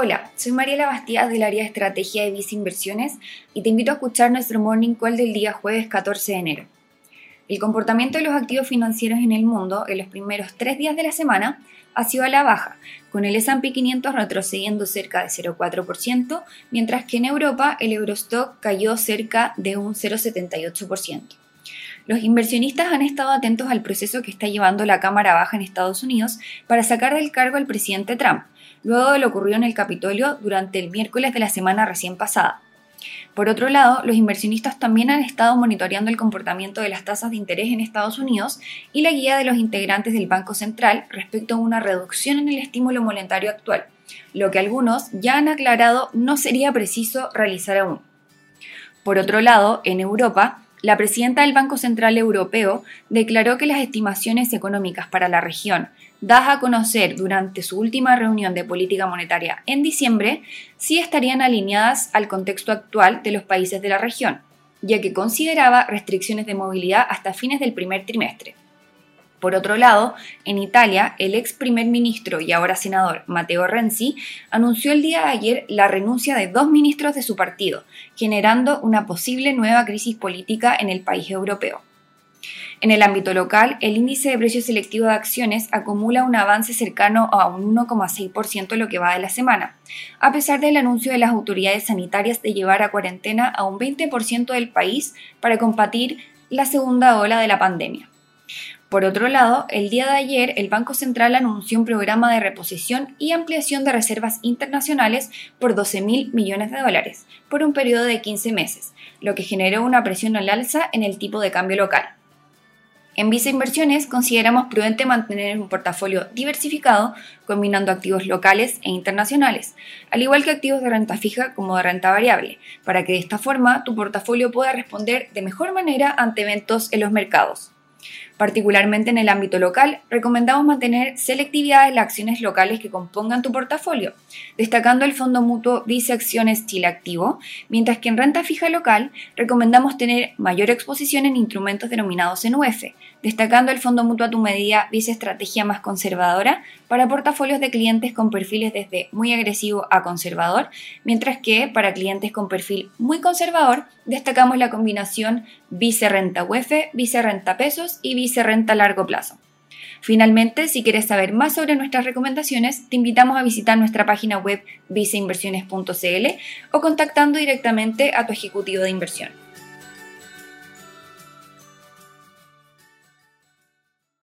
Hola, soy Mariela Bastías del área de estrategia de Visa Inversiones y te invito a escuchar nuestro morning call del día jueves 14 de enero. El comportamiento de los activos financieros en el mundo en los primeros tres días de la semana ha sido a la baja, con el S&P 500 retrocediendo cerca de 0,4%, mientras que en Europa el Eurostock cayó cerca de un 0,78%. Los inversionistas han estado atentos al proceso que está llevando la Cámara Baja en Estados Unidos para sacar del cargo al presidente Trump, luego de lo ocurrido en el Capitolio durante el miércoles de la semana recién pasada. Por otro lado, los inversionistas también han estado monitoreando el comportamiento de las tasas de interés en Estados Unidos y la guía de los integrantes del Banco Central respecto a una reducción en el estímulo monetario actual, lo que algunos ya han aclarado no sería preciso realizar aún. Por otro lado, en Europa, la presidenta del Banco Central Europeo declaró que las estimaciones económicas para la región, dadas a conocer durante su última reunión de política monetaria en diciembre, sí estarían alineadas al contexto actual de los países de la región, ya que consideraba restricciones de movilidad hasta fines del primer trimestre. Por otro lado, en Italia, el ex primer ministro y ahora senador Matteo Renzi anunció el día de ayer la renuncia de dos ministros de su partido, generando una posible nueva crisis política en el país europeo. En el ámbito local, el índice de precio selectivo de acciones acumula un avance cercano a un 1,6% lo que va de la semana, a pesar del anuncio de las autoridades sanitarias de llevar a cuarentena a un 20% del país para combatir la segunda ola de la pandemia. Por otro lado, el día de ayer el Banco Central anunció un programa de reposición y ampliación de reservas internacionales por 12 mil millones de dólares por un periodo de 15 meses, lo que generó una presión al alza en el tipo de cambio local. En Visa Inversiones consideramos prudente mantener un portafolio diversificado combinando activos locales e internacionales, al igual que activos de renta fija como de renta variable, para que de esta forma tu portafolio pueda responder de mejor manera ante eventos en los mercados. Particularmente en el ámbito local, recomendamos mantener selectividad en las acciones locales que compongan tu portafolio, destacando el fondo mutuo Vice Acciones Chile Activo, mientras que en renta fija local recomendamos tener mayor exposición en instrumentos denominados en UF, destacando el fondo mutuo a tu medida Vice Estrategia más conservadora para portafolios de clientes con perfiles desde muy agresivo a conservador, mientras que para clientes con perfil muy conservador destacamos la combinación Vice Renta UF, Vice Renta Pesos y Vice se renta a largo plazo. Finalmente, si quieres saber más sobre nuestras recomendaciones, te invitamos a visitar nuestra página web viceinversiones.cl o contactando directamente a tu ejecutivo de inversión.